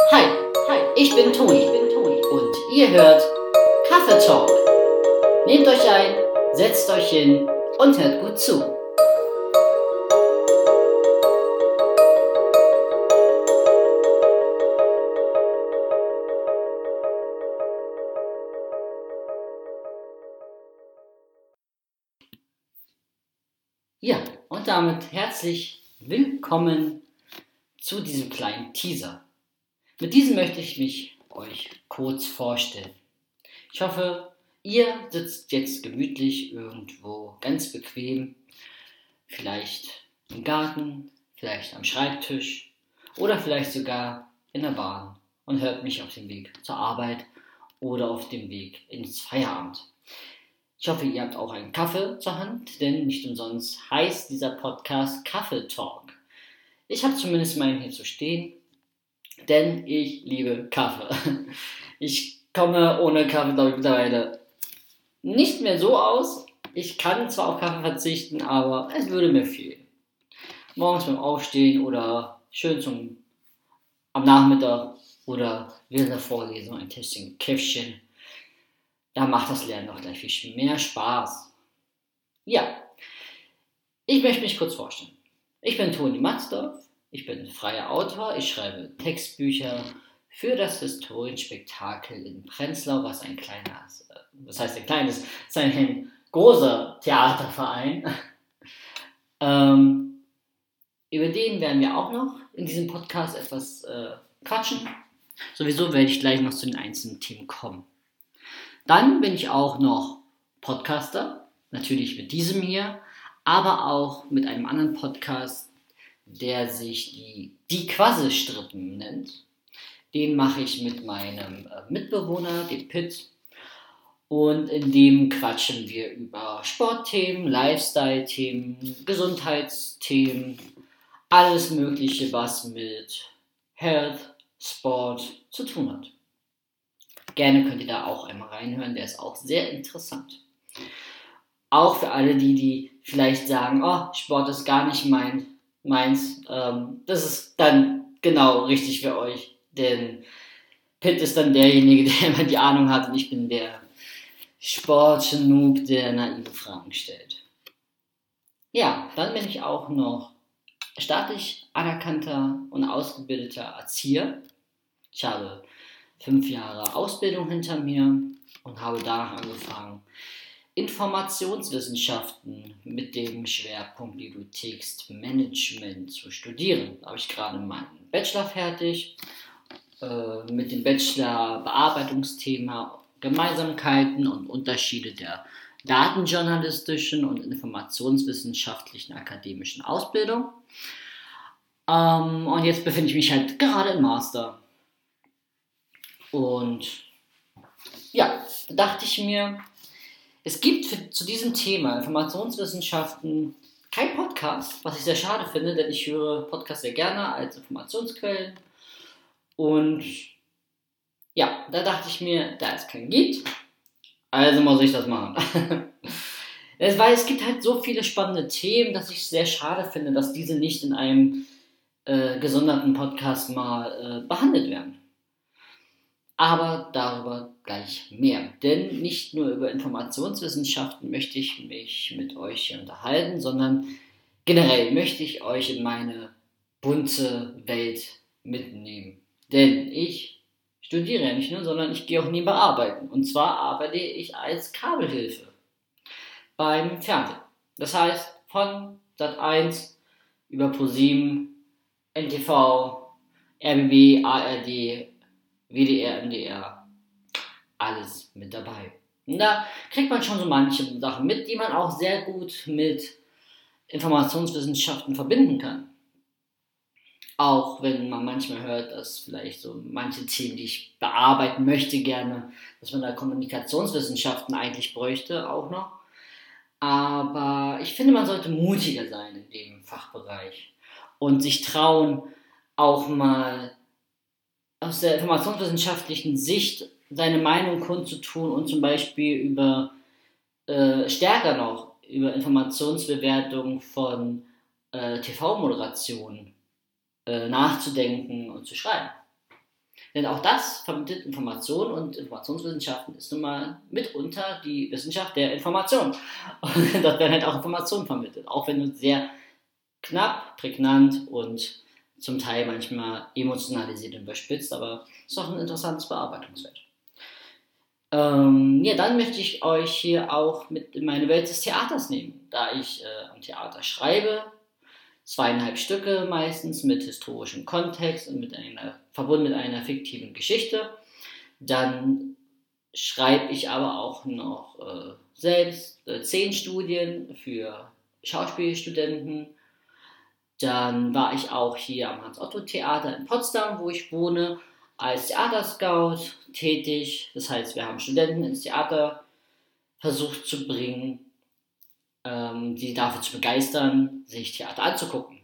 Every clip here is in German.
Hi, hi, ich bin Toni, ich bin Toni und ihr hört Kaffee Talk. Nehmt euch ein, setzt euch hin und hört gut zu. Ja, und damit herzlich willkommen zu diesem kleinen Teaser. Mit diesem möchte ich mich euch kurz vorstellen. Ich hoffe, ihr sitzt jetzt gemütlich irgendwo ganz bequem, vielleicht im Garten, vielleicht am Schreibtisch oder vielleicht sogar in der Bahn und hört mich auf dem Weg zur Arbeit oder auf dem Weg ins Feierabend. Ich hoffe, ihr habt auch einen Kaffee zur Hand, denn nicht umsonst heißt dieser Podcast Kaffee Talk. Ich habe zumindest meinen hier zu stehen, denn ich liebe Kaffee. Ich komme ohne Kaffee, glaube ich, mittlerweile nicht mehr so aus. Ich kann zwar auf Kaffee verzichten, aber es würde mir fehlen. Morgens beim Aufstehen oder schön zum am Nachmittag oder während der Vorlesung ein Tässchen Käffchen da macht das Lernen noch gleich viel mehr Spaß. Ja, ich möchte mich kurz vorstellen. Ich bin Toni Matzdorf, ich bin freier Autor, ich schreibe Textbücher für das Historienspektakel in Prenzlau, was ein kleines, das heißt ein kleines, ist ein großer Theaterverein. ähm, über den werden wir auch noch in diesem Podcast etwas äh, quatschen. Sowieso werde ich gleich noch zu den einzelnen Themen kommen. Dann bin ich auch noch Podcaster, natürlich mit diesem hier, aber auch mit einem anderen Podcast, der sich die, die Quasselstrippen nennt. Den mache ich mit meinem äh, Mitbewohner, dem Pitt. Und in dem quatschen wir über Sportthemen, Lifestyle-Themen, Gesundheitsthemen, alles Mögliche, was mit Health, Sport zu tun hat. Gerne könnt ihr da auch einmal reinhören, der ist auch sehr interessant. Auch für alle, die, die vielleicht sagen, oh, Sport ist gar nicht mein, meins, ähm, das ist dann genau richtig für euch, denn Pitt ist dann derjenige, der immer die Ahnung hat und ich bin der Sportgenug, der naive Fragen stellt. Ja, dann bin ich auch noch staatlich anerkannter und ausgebildeter Erzieher. Ich habe fünf Jahre Ausbildung hinter mir und habe danach angefangen, Informationswissenschaften mit dem Schwerpunkt Bibliotheksmanagement zu studieren. Da habe ich gerade meinen Bachelor fertig äh, mit dem Bachelor Bearbeitungsthema Gemeinsamkeiten und Unterschiede der datenjournalistischen und informationswissenschaftlichen akademischen Ausbildung. Ähm, und jetzt befinde ich mich halt gerade im Master und ja, dachte ich mir, es gibt für, zu diesem Thema Informationswissenschaften kein Podcast, was ich sehr schade finde, denn ich höre Podcasts sehr gerne als Informationsquellen. Und ja, da dachte ich mir, da es keinen gibt, also muss ich das machen. Weil es gibt halt so viele spannende Themen, dass ich es sehr schade finde, dass diese nicht in einem äh, gesonderten Podcast mal äh, behandelt werden. Aber darüber gleich mehr. Denn nicht nur über Informationswissenschaften möchte ich mich mit euch hier unterhalten, sondern generell möchte ich euch in meine bunte Welt mitnehmen. Denn ich studiere ja nicht nur, sondern ich gehe auch nebenbei arbeiten. Und zwar arbeite ich als Kabelhilfe beim Fernsehen. Das heißt, von Sat1 über ProSieben, NTV, RBB, ARD, WDR, MDR, alles mit dabei. Und da kriegt man schon so manche Sachen mit, die man auch sehr gut mit Informationswissenschaften verbinden kann. Auch wenn man manchmal hört, dass vielleicht so manche Themen, die ich bearbeiten möchte gerne, dass man da Kommunikationswissenschaften eigentlich bräuchte, auch noch. Aber ich finde, man sollte mutiger sein in dem Fachbereich und sich trauen, auch mal aus der informationswissenschaftlichen Sicht seine Meinung kundzutun und zum Beispiel über äh, stärker noch über Informationsbewertung von äh, TV-Moderationen äh, nachzudenken und zu schreiben. Denn auch das vermittelt Information und Informationswissenschaften ist nun mal mitunter die Wissenschaft der Information. Und dort werden halt auch Informationen vermittelt, auch wenn es sehr knapp, prägnant und zum Teil manchmal emotionalisiert und überspitzt, aber es ist auch ein interessantes Bearbeitungsfeld. Ähm, ja, dann möchte ich euch hier auch mit in meine Welt des Theaters nehmen, da ich äh, am Theater schreibe, zweieinhalb Stücke meistens mit historischem Kontext und mit einer, verbunden mit einer fiktiven Geschichte. Dann schreibe ich aber auch noch äh, selbst äh, zehn Studien für Schauspielstudenten. Dann war ich auch hier am Hans-Otto-Theater in Potsdam, wo ich wohne, als Theaterscout tätig. Das heißt, wir haben Studenten ins Theater versucht zu bringen ähm, die dafür zu begeistern, sich Theater anzugucken.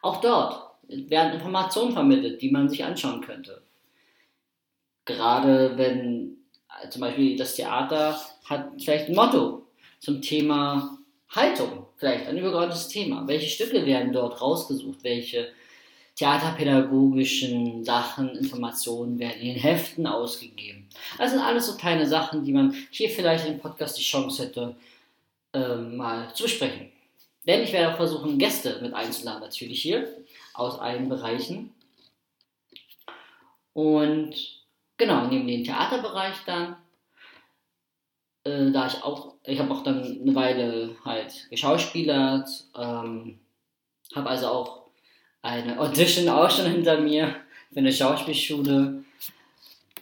Auch dort werden Informationen vermittelt, die man sich anschauen könnte. Gerade wenn äh, zum Beispiel das Theater hat vielleicht ein Motto zum Thema Haltung, vielleicht ein übergeordnetes Thema. Welche Stücke werden dort rausgesucht? Welche theaterpädagogischen Sachen, Informationen werden in den Heften ausgegeben? Das sind alles so kleine Sachen, die man hier vielleicht im Podcast die Chance hätte, äh, mal zu besprechen. Denn ich werde auch versuchen, Gäste mit einzuladen, natürlich hier, aus allen Bereichen. Und genau, neben dem Theaterbereich dann, äh, da ich auch, ich habe auch dann eine Weile halt geschauspielert, ähm, habe also auch eine Audition auch schon hinter mir für eine Schauspielschule.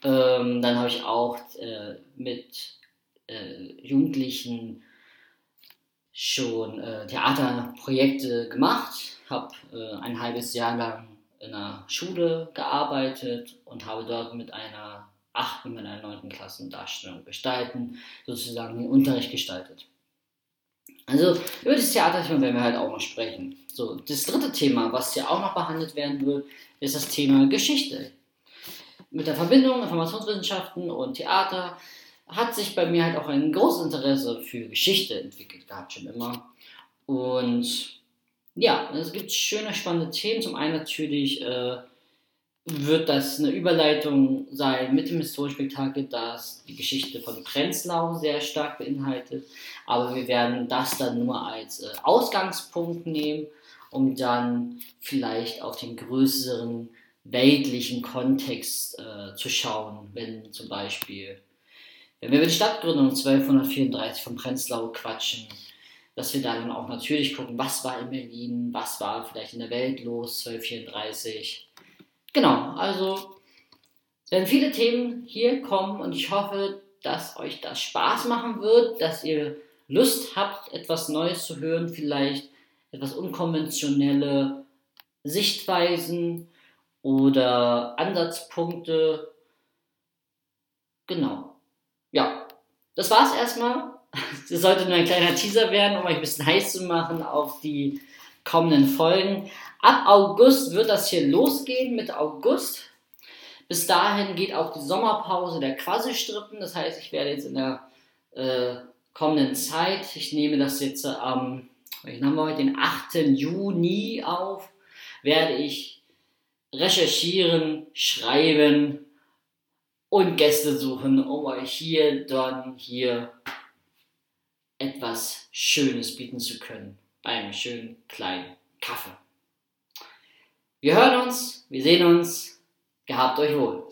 Ähm, dann habe ich auch äh, mit äh, Jugendlichen schon äh, Theaterprojekte gemacht, habe äh, ein halbes Jahr lang in einer Schule gearbeitet und habe dort mit einer achten, mit einer neunten Klassendarstellung gestalten, sozusagen den Unterricht gestaltet. Also über das Theaterthema werden wir halt auch noch sprechen. So, das dritte Thema, was hier auch noch behandelt werden wird, ist das Thema Geschichte. Mit der Verbindung Informationswissenschaften und Theater hat sich bei mir halt auch ein großes Interesse für Geschichte entwickelt gehabt, schon immer. Und ja, es gibt schöne, spannende Themen. Zum einen natürlich äh, wird das eine Überleitung sein mit dem Historienspektakel, das die Geschichte von Prenzlau sehr stark beinhaltet. Aber wir werden das dann nur als äh, Ausgangspunkt nehmen, um dann vielleicht auf den größeren weltlichen Kontext äh, zu schauen, wenn zum Beispiel wenn wir die Stadtgründung 1234 von Prenzlau quatschen, dass wir dann auch natürlich gucken, was war in Berlin, was war vielleicht in der Welt los 1234. Genau, also werden viele Themen hier kommen und ich hoffe, dass euch das Spaß machen wird, dass ihr Lust habt, etwas Neues zu hören, vielleicht etwas unkonventionelle Sichtweisen oder Ansatzpunkte. Genau ja, das war's erstmal. Das sollte nur ein kleiner Teaser werden, um euch ein bisschen heiß zu machen auf die kommenden Folgen. Ab August wird das hier losgehen mit August. Bis dahin geht auch die Sommerpause der Quasi-Strippen. Das heißt, ich werde jetzt in der äh, kommenden Zeit, ich nehme das jetzt am, welchen haben wir heute, den 8. Juni auf, werde ich recherchieren, schreiben, und Gäste suchen, um euch hier, dann hier etwas Schönes bieten zu können. Beim schönen kleinen Kaffee. Wir hören uns, wir sehen uns. Gehabt euch wohl.